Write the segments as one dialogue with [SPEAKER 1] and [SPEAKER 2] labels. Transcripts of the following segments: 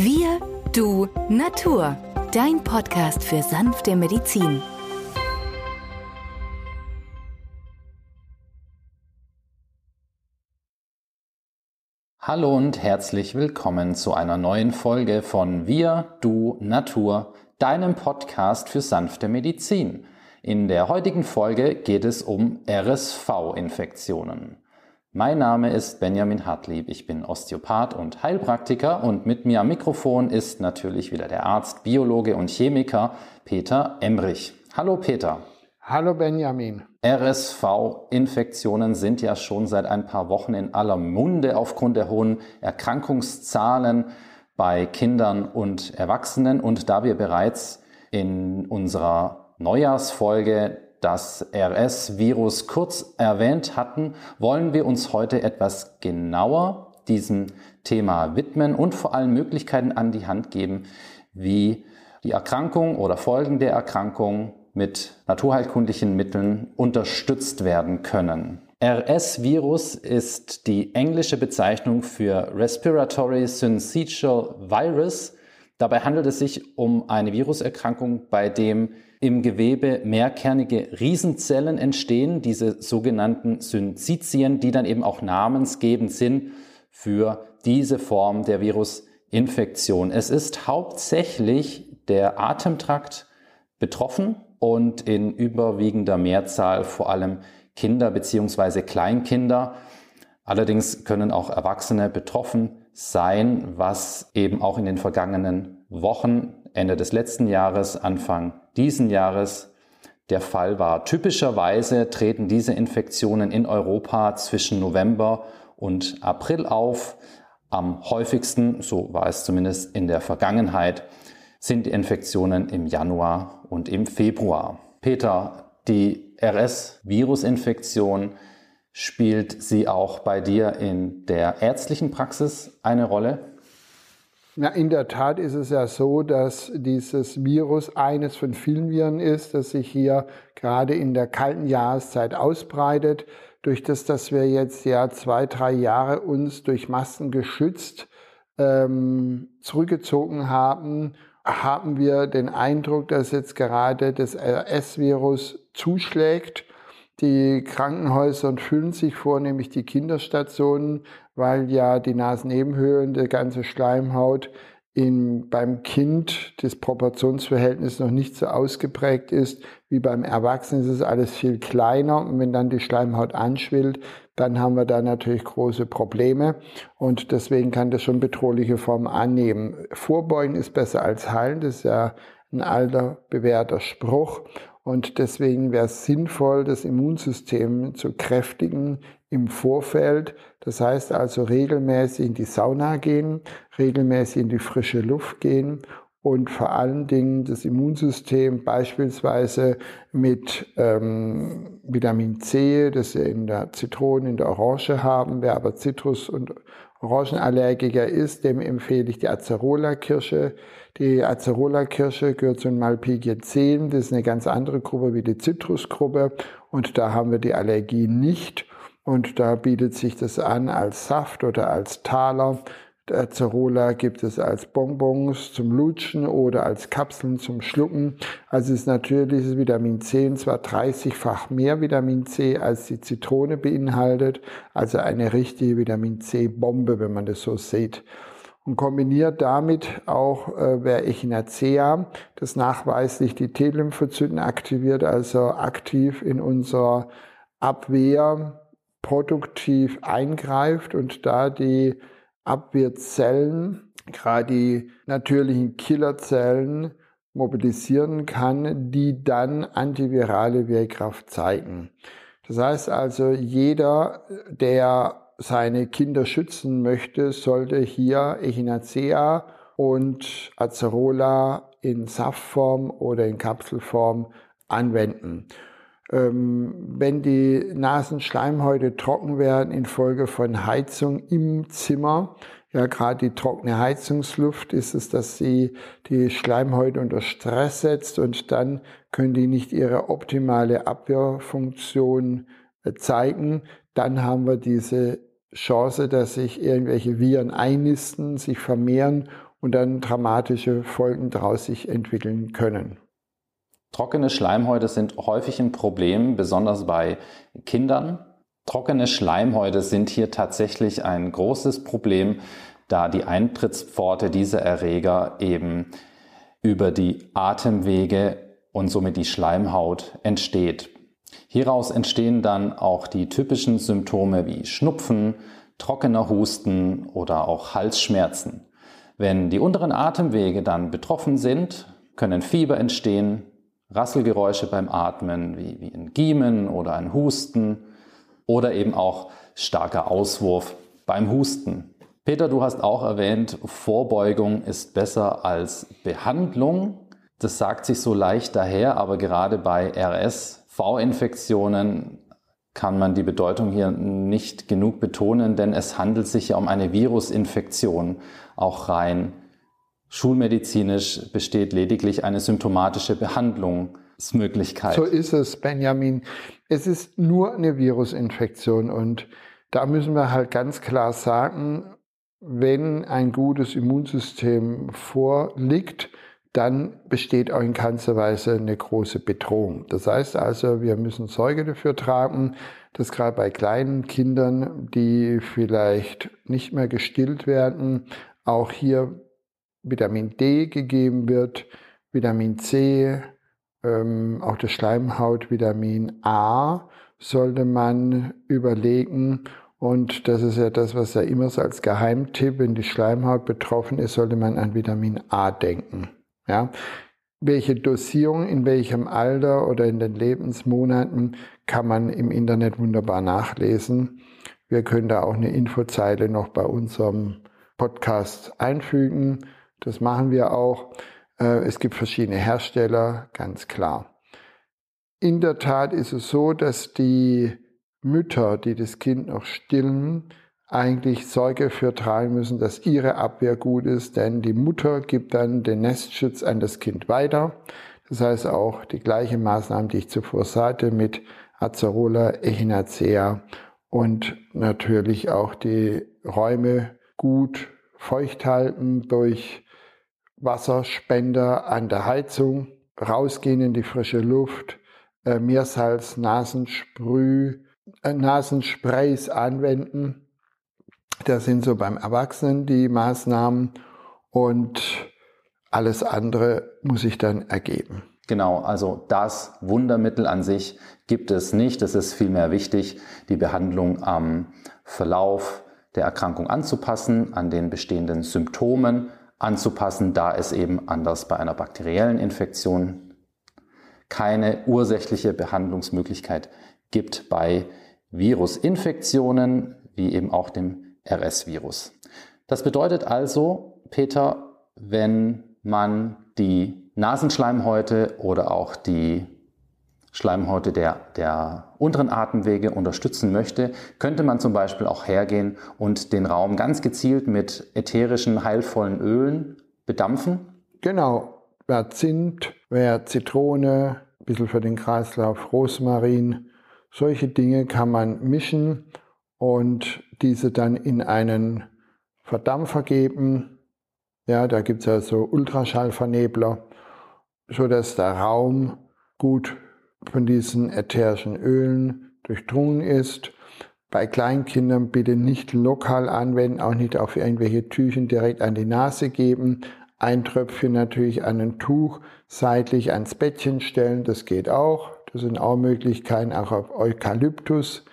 [SPEAKER 1] Wir, du, Natur. Dein Podcast für sanfte Medizin.
[SPEAKER 2] Hallo und herzlich willkommen zu einer neuen Folge von Wir, du, Natur, deinem Podcast für sanfte Medizin. In der heutigen Folge geht es um RSV-Infektionen. Mein Name ist Benjamin Hartlieb, ich bin Osteopath und Heilpraktiker und mit mir am Mikrofon ist natürlich wieder der Arzt, Biologe und Chemiker Peter Emrich. Hallo Peter.
[SPEAKER 3] Hallo Benjamin.
[SPEAKER 2] RSV-Infektionen sind ja schon seit ein paar Wochen in aller Munde aufgrund der hohen Erkrankungszahlen bei Kindern und Erwachsenen. Und da wir bereits in unserer Neujahrsfolge das RS-Virus kurz erwähnt hatten, wollen wir uns heute etwas genauer diesem Thema widmen und vor allem Möglichkeiten an die Hand geben, wie die Erkrankung oder Folgen der Erkrankung mit naturheilkundlichen Mitteln unterstützt werden können. RS-Virus ist die englische Bezeichnung für Respiratory Syncytial Virus. Dabei handelt es sich um eine Viruserkrankung, bei dem im Gewebe mehrkernige Riesenzellen entstehen, diese sogenannten Syncytien, die dann eben auch namensgebend sind für diese Form der Virusinfektion. Es ist hauptsächlich der Atemtrakt betroffen und in überwiegender Mehrzahl vor allem Kinder bzw. Kleinkinder. Allerdings können auch Erwachsene betroffen sein, was eben auch in den vergangenen Wochen, Ende des letzten Jahres, Anfang diesen Jahres der Fall war. Typischerweise treten diese Infektionen in Europa zwischen November und April auf. Am häufigsten, so war es zumindest in der Vergangenheit, sind die Infektionen im Januar und im Februar. Peter, die RS-Virusinfektion spielt sie auch bei dir in der ärztlichen Praxis eine Rolle?
[SPEAKER 3] Ja, in der Tat ist es ja so, dass dieses Virus eines von vielen Viren ist, das sich hier gerade in der kalten Jahreszeit ausbreitet. Durch das, dass wir jetzt ja zwei, drei Jahre uns durch Masken geschützt ähm, zurückgezogen haben, haben wir den Eindruck, dass jetzt gerade das RS-Virus zuschlägt die Krankenhäuser füllen sich vornehmlich die Kinderstationen, weil ja die Nasennebenhöhlen, der ganze Schleimhaut in, beim Kind das Proportionsverhältnis noch nicht so ausgeprägt ist wie beim Erwachsenen. ist es alles viel kleiner und wenn dann die Schleimhaut anschwillt, dann haben wir da natürlich große Probleme und deswegen kann das schon bedrohliche Formen annehmen. Vorbeugen ist besser als heilen, das ist ja ein alter bewährter Spruch und deswegen wäre es sinnvoll, das Immunsystem zu kräftigen im Vorfeld. Das heißt also regelmäßig in die Sauna gehen, regelmäßig in die frische Luft gehen und vor allen Dingen das Immunsystem beispielsweise mit ähm, Vitamin C, das wir in der Zitrone, in der Orange haben. Wer aber Zitrus- und Orangenallergiker ist, dem empfehle ich die Acerola-Kirsche. Die Acerola-Kirsche gehört zu Malpighia 10. Das ist eine ganz andere Gruppe wie die Zitrusgruppe. Und da haben wir die Allergie nicht. Und da bietet sich das an als Saft oder als Taler. Acerola gibt es als Bonbons zum Lutschen oder als Kapseln zum Schlucken. Also ist natürlich das Vitamin C zwar 30-fach mehr Vitamin C als die Zitrone beinhaltet, also eine richtige Vitamin C-Bombe, wenn man das so sieht. Und kombiniert damit auch äh, wer Echinacea, das nachweislich die T-Lymphozyten aktiviert, also aktiv in unserer Abwehr produktiv eingreift und da die Abwehrzellen, gerade die natürlichen Killerzellen, mobilisieren kann, die dann antivirale Wirkkraft zeigen. Das heißt also, jeder, der seine Kinder schützen möchte, sollte hier Echinacea und Acerola in Saftform oder in Kapselform anwenden. Ähm, wenn die Nasenschleimhäute trocken werden infolge von Heizung im Zimmer, ja gerade die trockene Heizungsluft ist es, dass sie die Schleimhäute unter Stress setzt und dann können die nicht ihre optimale Abwehrfunktion äh, zeigen. Dann haben wir diese Chance, dass sich irgendwelche Viren einnisten, sich vermehren und dann dramatische Folgen daraus sich entwickeln können.
[SPEAKER 2] Trockene Schleimhäute sind häufig ein Problem, besonders bei Kindern. Trockene Schleimhäute sind hier tatsächlich ein großes Problem, da die Eintrittspforte dieser Erreger eben über die Atemwege und somit die Schleimhaut entsteht. Hieraus entstehen dann auch die typischen Symptome wie Schnupfen, trockener Husten oder auch Halsschmerzen. Wenn die unteren Atemwege dann betroffen sind, können Fieber entstehen, Rasselgeräusche beim Atmen wie, wie ein Giemen oder ein Husten oder eben auch starker Auswurf beim Husten. Peter, du hast auch erwähnt, Vorbeugung ist besser als Behandlung. Das sagt sich so leicht daher, aber gerade bei RSV-Infektionen kann man die Bedeutung hier nicht genug betonen, denn es handelt sich ja um eine Virusinfektion, auch rein schulmedizinisch besteht lediglich eine symptomatische Behandlungsmöglichkeit.
[SPEAKER 3] So ist es, Benjamin. Es ist nur eine Virusinfektion und da müssen wir halt ganz klar sagen, wenn ein gutes Immunsystem vorliegt, dann besteht auch in keinster Weise eine große Bedrohung. Das heißt also, wir müssen Sorge dafür tragen, dass gerade bei kleinen Kindern, die vielleicht nicht mehr gestillt werden, auch hier Vitamin D gegeben wird, Vitamin C, ähm, auch das Schleimhautvitamin A sollte man überlegen und das ist ja das, was ja immer so als Geheimtipp, wenn die Schleimhaut betroffen ist, sollte man an Vitamin A denken. Ja? Welche Dosierung in welchem Alter oder in den Lebensmonaten kann man im Internet wunderbar nachlesen. Wir können da auch eine Infozeile noch bei unserem Podcast einfügen. Das machen wir auch. Äh, es gibt verschiedene Hersteller, ganz klar. In der Tat ist es so, dass die Mütter, die das Kind noch stillen, eigentlich Sorge für tragen müssen, dass ihre Abwehr gut ist, denn die Mutter gibt dann den Nestschutz an das Kind weiter. Das heißt auch die gleichen Maßnahmen, die ich zuvor sagte, mit Acerola, Echinacea und natürlich auch die Räume gut feucht halten durch Wasserspender an der Heizung, rausgehen in die frische Luft, äh, Meersalz, Nasensprüh, äh, Nasensprays anwenden. Das sind so beim Erwachsenen die Maßnahmen und alles andere muss sich dann ergeben.
[SPEAKER 2] Genau, also das Wundermittel an sich gibt es nicht. Es ist vielmehr wichtig, die Behandlung am Verlauf der Erkrankung anzupassen, an den bestehenden Symptomen anzupassen, da es eben anders bei einer bakteriellen Infektion keine ursächliche Behandlungsmöglichkeit gibt bei Virusinfektionen, wie eben auch dem RS-Virus. Das bedeutet also, Peter, wenn man die Nasenschleimhäute oder auch die Schleimhäute der, der unteren Atemwege unterstützen möchte, könnte man zum Beispiel auch hergehen und den Raum ganz gezielt mit ätherischen, heilvollen Ölen bedampfen.
[SPEAKER 3] Genau, wer Zimt, wer Zitrone, ein bisschen für den Kreislauf Rosmarin, solche Dinge kann man mischen und diese dann in einen Verdampfer geben. Ja, da gibt es ja so Ultraschallvernebler, sodass der Raum gut von diesen ätherischen Ölen durchdrungen ist. Bei Kleinkindern bitte nicht lokal anwenden, auch nicht auf irgendwelche Tüchen direkt an die Nase geben. Ein Tröpfchen natürlich an ein Tuch seitlich ans Bettchen stellen, das geht auch. Das sind auch Möglichkeiten, auch auf Eukalyptus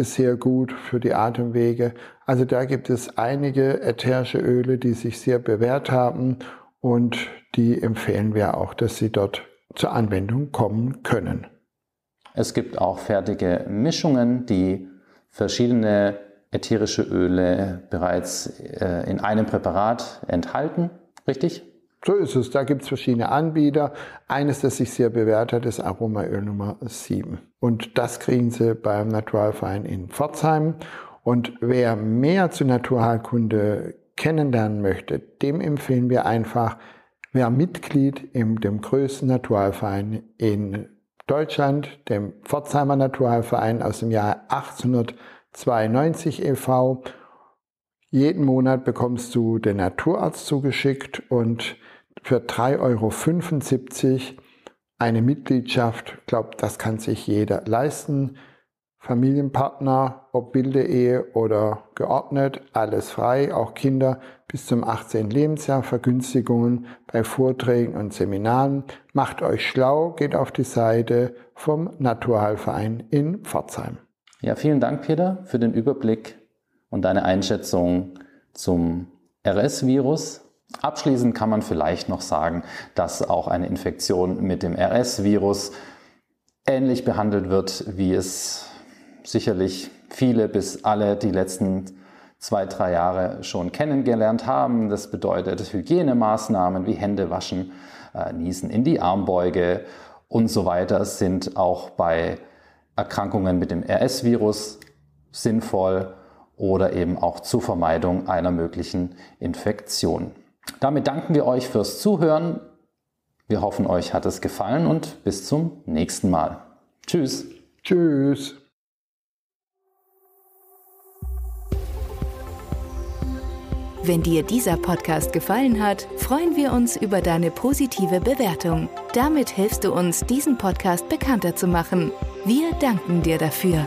[SPEAKER 3] ist sehr gut für die Atemwege. Also da gibt es einige ätherische Öle, die sich sehr bewährt haben und die empfehlen wir auch, dass sie dort zur Anwendung kommen können.
[SPEAKER 2] Es gibt auch fertige Mischungen, die verschiedene ätherische Öle bereits äh, in einem Präparat enthalten, richtig?
[SPEAKER 3] So ist es. Da gibt es verschiedene Anbieter. Eines, das sich sehr bewährt hat, ist Aromaöl Nummer 7. Und das kriegen Sie beim Naturalverein in Pforzheim. Und wer mehr zu Naturheilkunde kennenlernen möchte, dem empfehlen wir einfach, wer Mitglied in dem größten Naturalverein in Deutschland, dem Pforzheimer Naturheilverein aus dem Jahr 1892 e.V., Jeden Monat bekommst du den Naturarzt zugeschickt und für 3,75 Euro eine Mitgliedschaft, ich glaube, das kann sich jeder leisten. Familienpartner, ob Bilderehe oder geordnet, alles frei, auch Kinder bis zum 18. Lebensjahr, Vergünstigungen bei Vorträgen und Seminaren. Macht euch schlau, geht auf die Seite vom Naturheilverein in Pforzheim.
[SPEAKER 2] Ja, vielen Dank, Peter, für den Überblick und deine Einschätzung zum RS-Virus. Abschließend kann man vielleicht noch sagen, dass auch eine Infektion mit dem RS-Virus ähnlich behandelt wird, wie es sicherlich viele bis alle die letzten zwei, drei Jahre schon kennengelernt haben. Das bedeutet Hygienemaßnahmen wie Hände waschen, äh, Niesen in die Armbeuge und so weiter sind auch bei Erkrankungen mit dem RS-Virus sinnvoll oder eben auch zur Vermeidung einer möglichen Infektion. Damit danken wir euch fürs Zuhören. Wir hoffen, euch hat es gefallen und bis zum nächsten Mal. Tschüss.
[SPEAKER 3] Tschüss.
[SPEAKER 1] Wenn dir dieser Podcast gefallen hat, freuen wir uns über deine positive Bewertung. Damit hilfst du uns, diesen Podcast bekannter zu machen. Wir danken dir dafür.